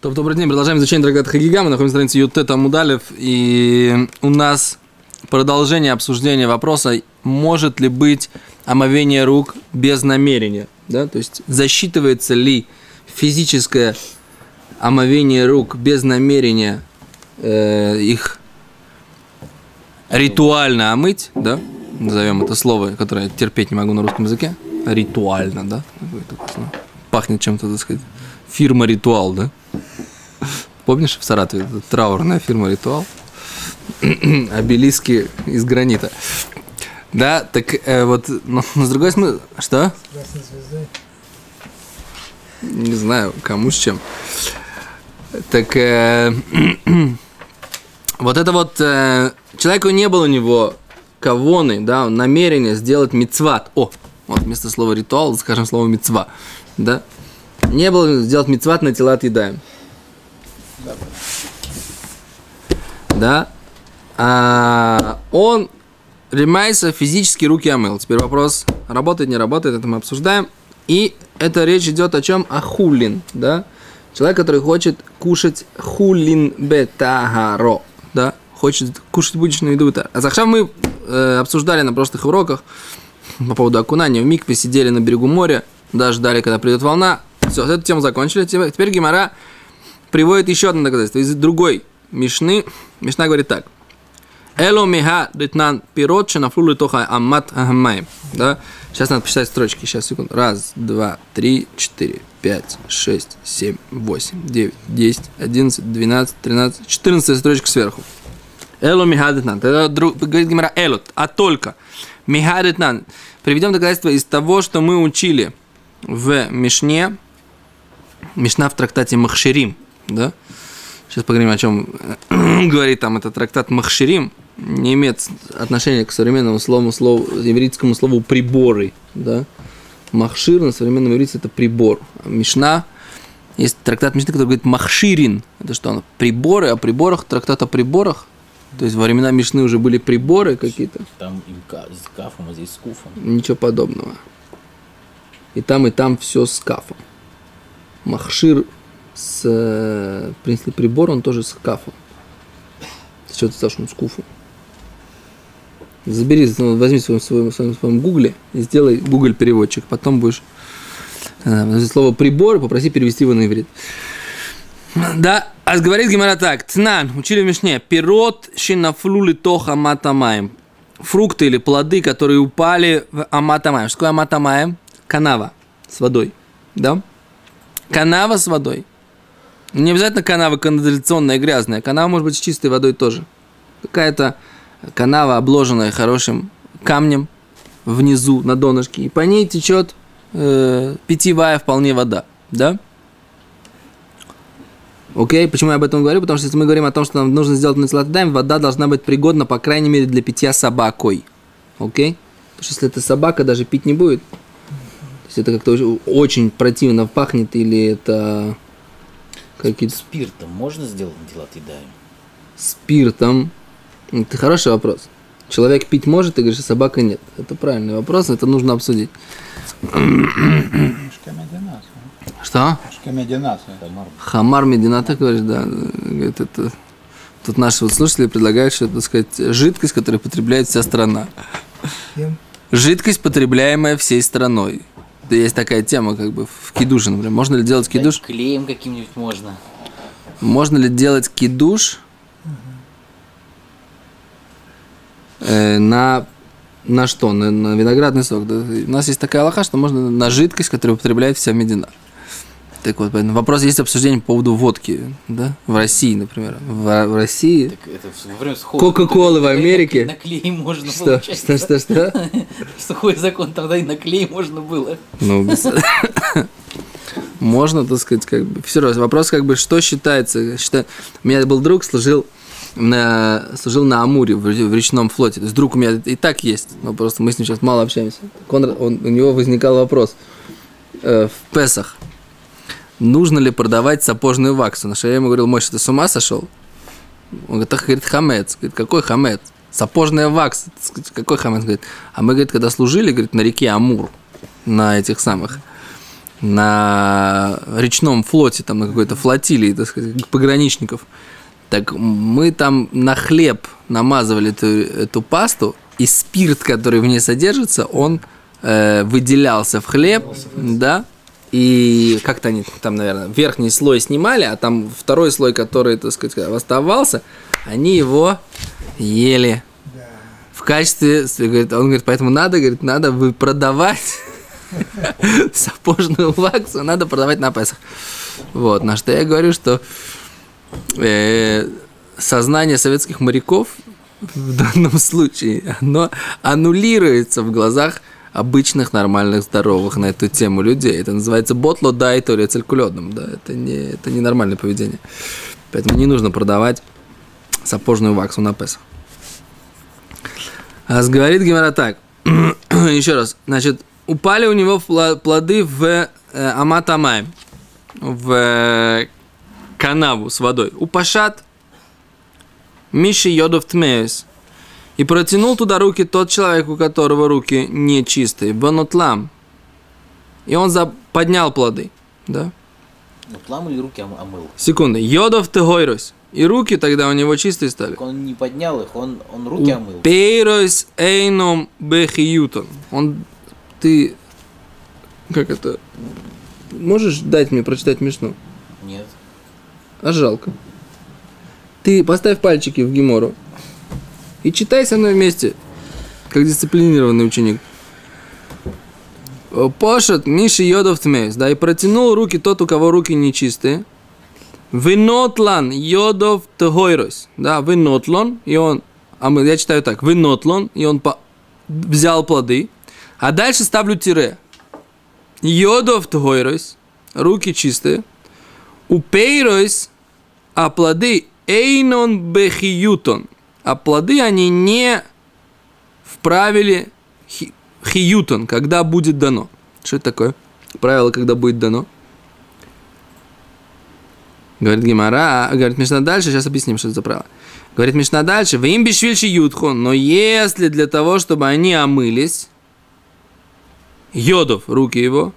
Топ, добрый день. Продолжаем изучение трактата Хагига. Мы находимся на странице Ютета Мудалев. И у нас продолжение обсуждения вопроса, может ли быть омовение рук без намерения. Да? То есть засчитывается ли физическое омовение рук без намерения э, их ритуально омыть, да? назовем это слово, которое я терпеть не могу на русском языке. Ритуально, да? Пахнет чем-то, так сказать. Фирма Ритуал, да? Помнишь в Саратове траурная фирма «Ритуал»? Обелиски из гранита. Да, так э, вот, но, но с другой стороны, что? Не знаю, кому с чем. Так э, вот это вот э, человеку не было у него кавоны, да, намерение сделать мицват. О, вот вместо слова ритуал, скажем слово мицва, да. Не было сделать мицват на тела отъедаем. Да? А он Ремайса физически руки омыл. Теперь вопрос, работает, не работает, это мы обсуждаем. И это речь идет о чем? О хулин, да? Человек, который хочет кушать хулин бетагаро, да? Хочет кушать будущую еду. А захшав мы э, обсуждали на прошлых уроках по поводу окунания в микве, сидели на берегу моря, да, ждали, когда придет волна. Все, эту тему закончили. Теперь Гимара приводит еще одно доказательство из другой Мишны. Мишна говорит так. Эло миха дитнан пирот шанафлу тоха аммат ахамаем. Да? Сейчас надо посчитать строчки. Сейчас, секунду. Раз, два, три, четыре, пять, шесть, семь, восемь, девять, десять, одиннадцать, двенадцать, тринадцать, четырнадцатая строчка сверху. Эло михадетнан. Это говорит Гимара элот, а только. Михадетнан. Приведем доказательство из того, что мы учили в Мишне. Мишна в трактате Махширим да? Сейчас поговорим, о чем говорит там этот трактат Махширим. Не имеет отношения к современному слову, слову еврейскому слову приборы, да? Махшир на современном иврите это прибор. А Мишна, есть трактат Мишны, который говорит Махширин. Это что? Он? Приборы, о приборах, трактат о приборах. То есть во времена Мишны уже были приборы какие-то. Там с кафом, а здесь с куфом. Ничего подобного. И там, и там все с кафом. Махшир с, э, принципе, прибор, он тоже с кафом. С чего ты сказал, что с куфом? Забери, ну, возьми в своем, своем, своем, своем гугле и сделай Google переводчик, потом будешь э, слово прибор, попроси перевести его на иврит. Да, а говорит Гимара так, цнан, учили в Мишне, пирот шинафлули тоха матамаем. Фрукты или плоды, которые упали в аматамаем. Что такое аматамаем? Канава с водой. Да? Канава с водой. Не обязательно канава канализационная грязная. Канава может быть с чистой водой тоже. Какая-то канава, обложенная хорошим камнем внизу на донышке. И по ней течет э, питьевая вполне вода. Да? Окей, почему я об этом говорю? Потому что если мы говорим о том, что нам нужно сделать нацелатадаем, вода должна быть пригодна, по крайней мере, для питья собакой. Окей? Потому что если эта собака даже пить не будет, есть это как-то очень противно пахнет, или это какие Спиртом можно сделать дела едаем? Спиртом? Это хороший вопрос. Человек пить может, ты говоришь, а собака нет. Это правильный вопрос, это нужно обсудить. Что? Хамар Медината, говоришь, да. Говорит, это... Тут наши вот слушатели предлагают, что это, так сказать, жидкость, которую потребляет вся страна. Жидкость, потребляемая всей страной есть такая тема, как бы в кидуше, например. Можно ли делать кидуш? Да, клеем каким-нибудь можно. Можно ли делать кидуш э, на на что? На, на виноградный сок. Да? У нас есть такая лоха, что можно на жидкость, которую употребляет вся медина. Так вот, вопрос есть обсуждение по поводу водки, да? В России, например. В, в России. Кока-колы в Америке. На клей можно что? было. Что, что, что? Сухой закон тогда и на клей можно было. Ну, без... можно, так сказать, как бы. Все равно вопрос, как бы, что считается. Считаю... У меня был друг, служил на, служил на Амуре в, в речном флоте. То есть друг у меня и так есть, но просто мы с ним сейчас мало общаемся. Он, он, у него возникал вопрос э, в Песах нужно ли продавать сапожную ваксу. На что я ему говорил, Мой, ты с ума сошел? Он говорит, так, говорит, хамец. Говорит, какой хамец? Сапожная вакса. Какой хамец? Говорит, а мы, говорит, когда служили, говорит, на реке Амур, на этих самых, на речном флоте, там на какой-то флотилии, так сказать, пограничников. Так мы там на хлеб намазывали эту, эту пасту, и спирт, который в ней содержится, он э, выделялся в хлеб, да, и как-то они там, наверное, верхний слой снимали, а там второй слой, который, так сказать, оставался, они его ели в качестве, он говорит, поэтому надо, говорит, надо вы продавать сапожную ваксу, надо продавать на Песах. Вот, на что я говорю, что э, сознание советских моряков в данном случае, оно аннулируется в глазах обычных, нормальных, здоровых на эту тему людей. Это называется ботло дай то ли циркулетным. Да? Это, не, это не нормальное поведение. Поэтому не нужно продавать сапожную ваксу на Песах. А говорит Гимара так. Еще раз. Значит, упали у него плоды в э, Аматамай, в э, канаву с водой. Упашат Миши Йодов Тмеес. И протянул туда руки тот человек, у которого руки нечистые. Банутлам. И он за... поднял плоды. Да? Нутлам или руки омыл? Секунды. Йодов Тегойрос. И руки тогда у него чистые стали. Так он не поднял их, он, он руки омыл. Пейрос эйном бехиютон. Он... Ты... Как это? Можешь дать мне прочитать Мишну? Нет. А жалко. Ты поставь пальчики в Гимору и читай со мной вместе, как дисциплинированный ученик. Пошат Миши Йодов Тмейс, да, и протянул руки тот, у кого руки нечистые. Винотлан Йодов Тгойрос, да, винотлон, и он, а мы, я читаю так, винотлон, и он по, взял плоды, а дальше ставлю тире. Йодов Тгойрос, руки чистые, упейрос, а плоды Эйнон бехиютон. А плоды они не вправили хи, хиютон, когда будет дано. Что это такое? Правило, когда будет дано. Говорит Гимара, говорит Мишна дальше, сейчас объясним, что это за правило. Говорит Мишна дальше, вы им бешвильши ютхон, но если для того, чтобы они омылись, йодов, руки его,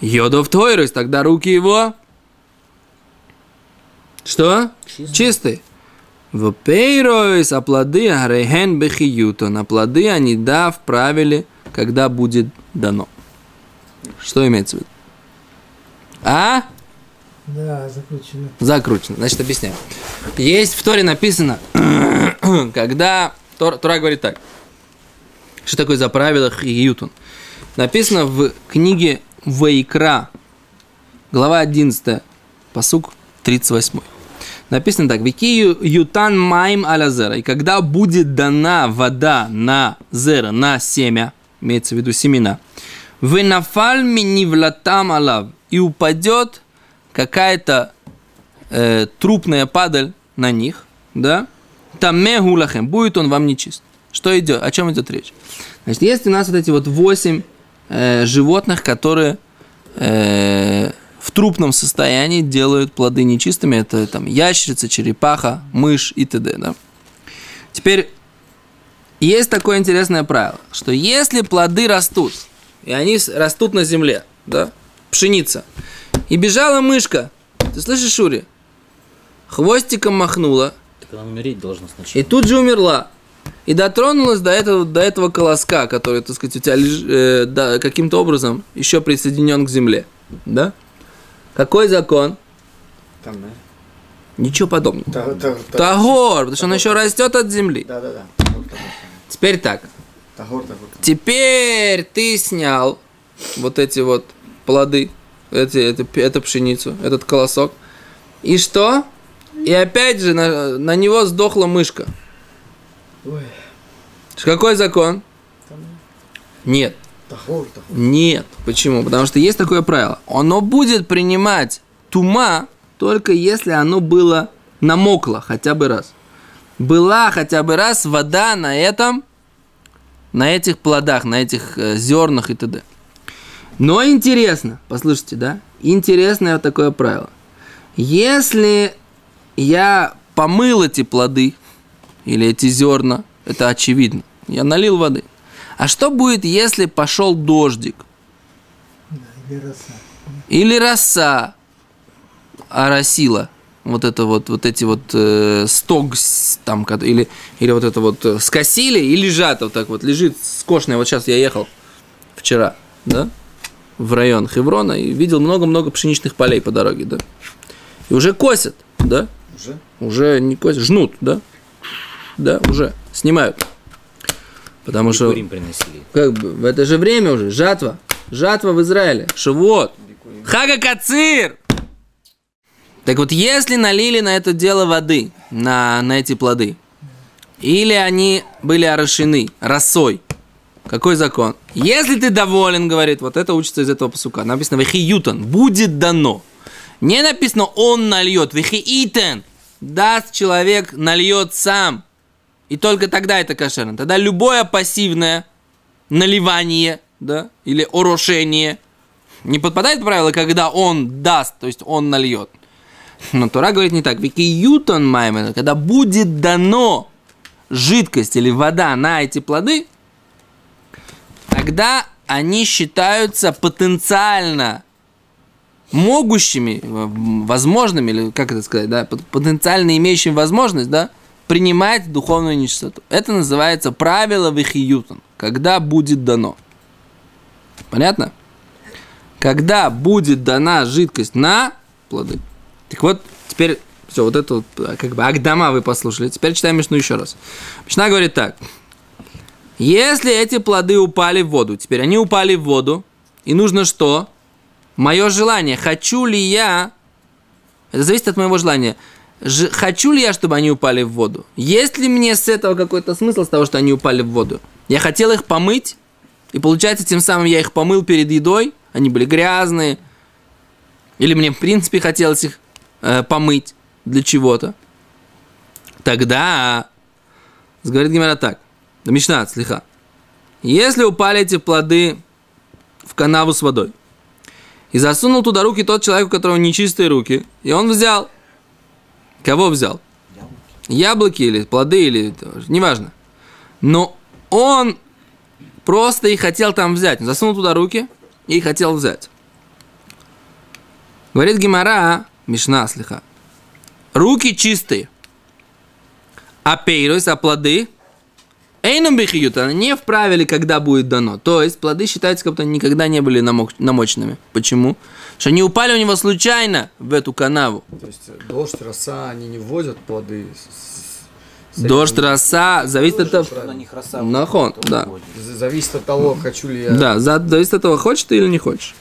йодов тойрус, тогда руки его что? Чистый. Чистый. В пейройс, а плоды арейхен бехиюто. На плоды они да вправили, когда будет дано. Что имеется в виду? А? Да, закручено. Закручено. Значит, объясняю. Есть в Торе написано, когда Тор, Тора говорит так. Что такое за правило хиютун? Написано в книге Вайкра, глава 11, посук 38 написано так, Викию ютан майм аля зера. И когда будет дана вода на зера, на семя, имеется в виду семена, вы нафаль минивлатам алав, и упадет какая-то э, трупная падаль на них, да, там мегулахем, будет он вам нечист. Что идет? О чем идет речь? Значит, есть у нас вот эти вот восемь э, животных, которые э, в трупном состоянии делают плоды нечистыми. Это там ящерица, черепаха, мышь и т.д. Да? Теперь есть такое интересное правило, что если плоды растут, и они растут на земле, да, пшеница, и бежала мышка, ты слышишь, Шури? Хвостиком махнула, Так она умереть должна сначала. и тут же умерла. И дотронулась до этого, до этого колоска, который, так сказать, у тебя леж, э, да, каким-то образом еще присоединен к земле. Да? Какой закон? Там, да? Ничего подобного. Та- та- та- Тагор, потому что он еще растет от земли. Да, да, да. Теперь так. Тагор, тагор. Теперь ты снял вот эти вот плоды, эти, это, эту пшеницу, этот колосок. И что? И опять же на, на него сдохла мышка. Ой, Какой закон? Нет. Нет. Почему? Потому что есть такое правило. Оно будет принимать тума только если оно было намокло хотя бы раз. Была хотя бы раз вода на этом, на этих плодах, на этих э, зернах и т.д. Но интересно, послушайте, да? Интересное вот такое правило. Если я помыл эти плоды или эти зерна, это очевидно. Я налил воды. А что будет, если пошел дождик? Или роса. или роса оросила. Вот это вот, вот эти вот э, стог там, или, или вот это вот э, скосили и лежат вот так вот, лежит скошенная. Вот сейчас я ехал вчера, да, в район Хеврона и видел много-много пшеничных полей по дороге, да. И уже косят, да, Уже? уже не косят, жнут, да, да, уже снимают. Потому что как бы в это же время уже жатва, жатва в Израиле, шивот, хага кацир. Так вот, если налили на это дело воды, на, на эти плоды, или они были орошены росой, какой закон? Если ты доволен, говорит, вот это учится из этого посука. Написано вехиютан, будет дано. Не написано он нальет, вехиитен, даст человек, нальет сам. И только тогда это кошерно. Тогда любое пассивное наливание, да, или орошение не подпадает под правило, когда он даст, то есть он нальет. Но Тора говорит не так. Викиютон маймена, когда будет дано жидкость или вода на эти плоды, тогда они считаются потенциально могущими, возможными, или как это сказать, да, пот- потенциально имеющими возможность, да, принимать духовную нечистоту. Это называется правило вихиютон, когда будет дано. Понятно? Когда будет дана жидкость на плоды. Так вот, теперь все, вот это вот, а, как бы Агдама вы послушали. Теперь читаем Мишну еще раз. Мишна говорит так. Если эти плоды упали в воду, теперь они упали в воду, и нужно что? Мое желание, хочу ли я, это зависит от моего желания, хочу ли я, чтобы они упали в воду? Есть ли мне с этого какой-то смысл, с того, что они упали в воду? Я хотел их помыть, и получается, тем самым я их помыл перед едой, они были грязные, или мне, в принципе, хотелось их э, помыть для чего-то. Тогда, говорит Гимара так, Мишна, слегка. Если упали эти плоды в канаву с водой, и засунул туда руки тот человек, у которого нечистые руки, и он взял. Кого взял? Яблоки или плоды, или неважно. Но он просто и хотел там взять. Засунул туда руки и хотел взять. Говорит Гимара, Мишна слегка. Руки чистые. А пейрус, а плоды Эйном бихиют, они не вправили, когда будет дано. То есть плоды считаются, как будто они никогда не были намок- намоченными. Почему? Что они упали у него случайно в эту канаву. То есть э, дождь, роса, они не вводят плоды. с- Дождь, роса, зависит от того... На них роса. Нахон, да. Зависит от того, хочу ли я... Да, за- зависит от того, хочешь ты или не хочешь.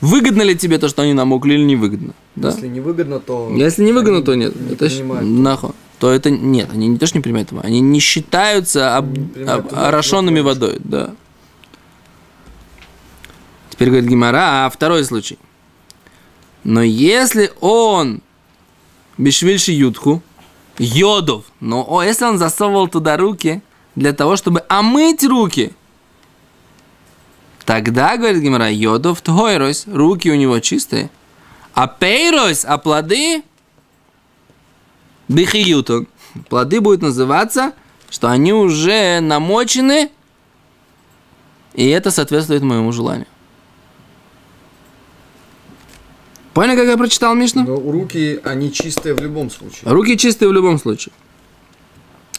Выгодно ли тебе то, что они намокли или невыгодно? Да? Если невыгодно, то... Если не выгодно, они то нет. Не это щ- принимают. нахуй. То это нет, они не то, что не принимают его, они не считаются об, об- орошенными водой, да. Теперь говорит Гимара, а второй случай. Но если он бешвильши ютку, йодов, но о, если он засовывал туда руки для того, чтобы омыть руки, тогда, говорит Гимара, йодов тхойрос, руки у него чистые, а пейрос, а плоды Бихиютон. Плоды будут называться, что они уже намочены, и это соответствует моему желанию. Понял, как я прочитал Мишну? Но руки, они чистые в любом случае. Руки чистые в любом случае.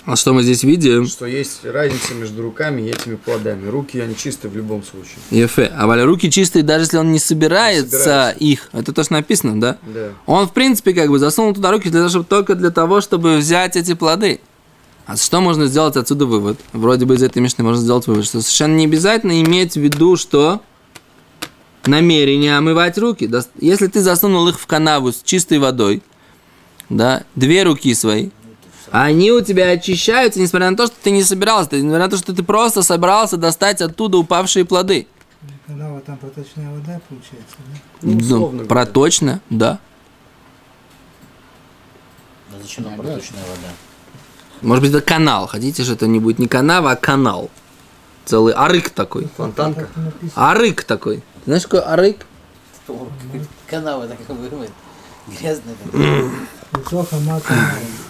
А что мы здесь видим? Что есть разница между руками и этими плодами. Руки, они чистые в любом случае. Ефе. А валя руки чистые, даже если он не собирается, Не собирается. их. Это то, что написано, да? Да. Он, в принципе, как бы засунул туда руки для того, чтобы, только для того, чтобы взять эти плоды. А что можно сделать отсюда вывод? Вроде бы из этой мишны можно сделать вывод, что совершенно не обязательно иметь в виду, что намерение омывать руки. Если ты засунул их в канаву с чистой водой, да, две руки свои, они у тебя очищаются, несмотря на то, что ты не собирался, ты- несмотря на то, что ты просто собрался достать оттуда упавшие плоды. Канава там проточная вода получается, да? Ну, условно говоря. проточно, да. Ну зачем нам проточная вода? Может быть, это канал. Хотите, что это не будет не канава, а канал. Целый арык такой. Фонтанка. Арык такой. Знаешь, какой арык? Канава такая вырвает. Грязная такая.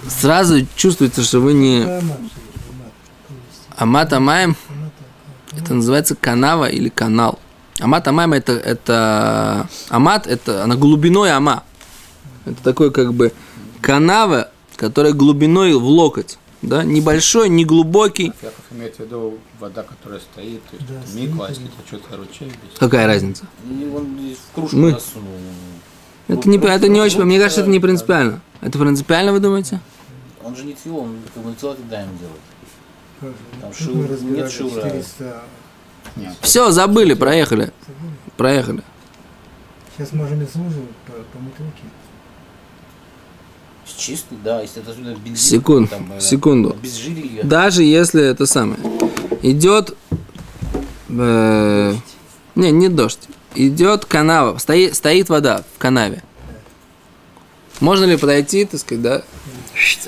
Сразу чувствуется, что вы не Какая мат, что ли, мат? То есть, Амата Маем. мат, Это называется канава или канал. Амат амайма это, это амат, это она глубиной ама. Это такой как бы канава, которая глубиной в локоть. Да? Небольшой, не глубокий. Яков имеет в виду вода, которая стоит, то есть Да, миква, а если что-то ручей. Какая разница? И он в кружку Мы- насунул. Это не, это не очень, мне кажется, это не принципиально. Это принципиально, вы думаете? Он же не тфил, он как бы на даем делает. Тоже. Там шур- мы нет разбирали шура. 400. Нет. Все, забыли, проехали. Забыли? Проехали. Сейчас можем и служу помыть руки. Чистый, да, если это отсюда бензин. Секунд, там, э, секунду. Обезжирили ее. Даже если это самое. Идет... э, не, не дождь. Идет канава. Стоит, стоит вода в канаве. Можно ли подойти, так сказать, да?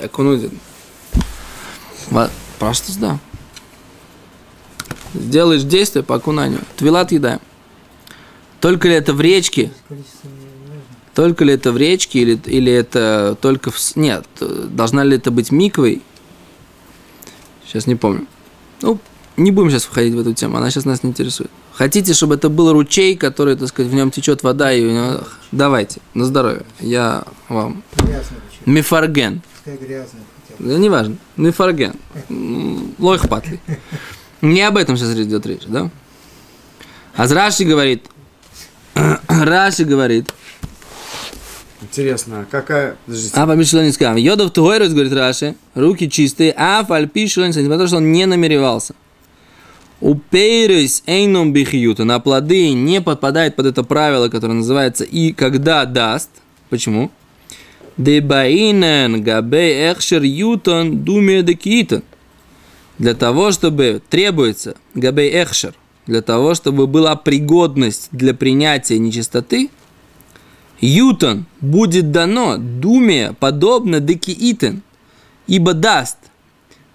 Окунуть. Просто да. Сделаешь действие по окунанию. Твилат едаем. Только ли это в речке? Только ли это в речке или, или это только в... Нет, должна ли это быть миквой? Сейчас не помню. Ну, не будем сейчас входить в эту тему, она сейчас нас не интересует. Хотите, чтобы это был ручей, который, так сказать, в нем течет вода, и у него... Давайте, на здоровье. Я вам... Грязный ручей. Мифарген. Пускай грязный. Да неважно. Мифарген. М, Лойх патли. Не об этом сейчас идет речь, да? А Раши говорит... Раши говорит... Интересно, а какая... Подождите. А по не сказал. Йодов Тугойрус, говорит Раши, руки чистые, а фальпи шилонис, несмотря на то, что он не намеревался. У пейрис эйном бихьюта, на плоды не подпадает под это правило, которое называется «и когда даст». Почему? Дебаинен габей эхшер ютон думе декитон. Для того, чтобы требуется габей эхшер, для того, чтобы была пригодность для принятия нечистоты – Ютон будет дано думе подобно декиитен, ибо даст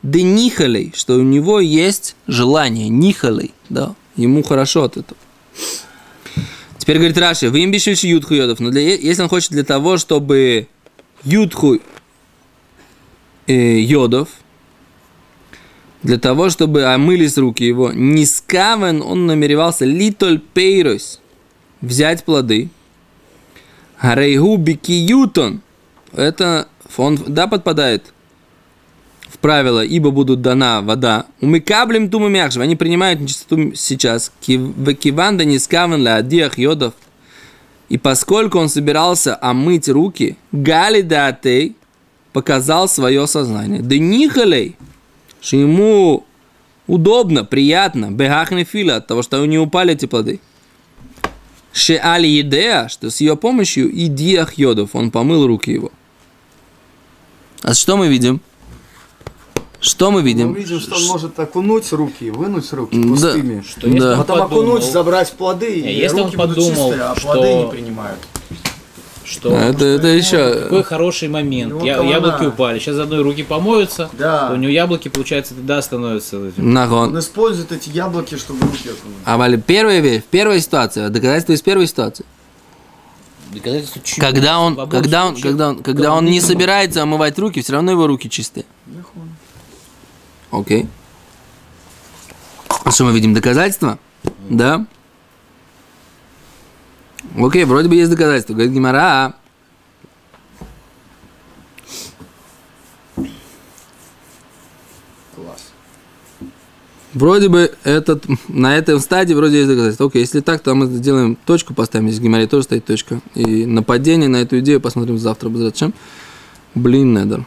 де нихалей, что у него есть желание, нихалей, да, ему хорошо от этого. Теперь говорит Раши, вы им бишильши ютху йодов, но для, если он хочет для того, чтобы ютху э, йодов, для того, чтобы омылись руки его, не скавен, он намеревался литоль пейрос, взять плоды, Гарейгу бикиютон. Это он, да, подпадает правило, ибо будут дана вода. Умыкаблем туму мягшим. Они принимают нечистоту сейчас. Киванда не скавен ля адиах йодов. И поскольку он собирался омыть руки, Гали Датей показал свое сознание. Да нихалей, что ему удобно, приятно, бегахны фила, от того, что него упали эти плоды. Шеали Едеа, что с ее помощью и диах йодов, он помыл руки его. А что мы видим? Что мы видим? Мы видим, что он может окунуть руки, вынуть руки Да. пустыми. Что если Да. он Потом подумал, окунуть, забрать плоды, и если он руки будут подумал, чистые, а что- плоды не принимают. что А это, это еще... какой хороший момент. Ну, Я- яблоки упали. Сейчас заодно и руки помоются. Да. у него яблоки, получается, тогда становятся этим. Он Нагон. использует эти яблоки, чтобы руки окунуть. А вали первая вещь, первая ситуация, доказательство из первой ситуации. Доказательство чего? Когда он, когда он, когда он, когда он не собирается омывать руки, все равно его руки чистые. Окей. А что мы видим? Доказательства? Да. Окей, вроде бы есть доказательства. Говорит Гимара. Класс. Вроде бы этот, на этой стадии вроде есть доказательства. Окей, если так, то мы сделаем точку, поставим здесь в Гимаре тоже стоит точка. И нападение на эту идею посмотрим завтра. Зачем? Блин, Недер.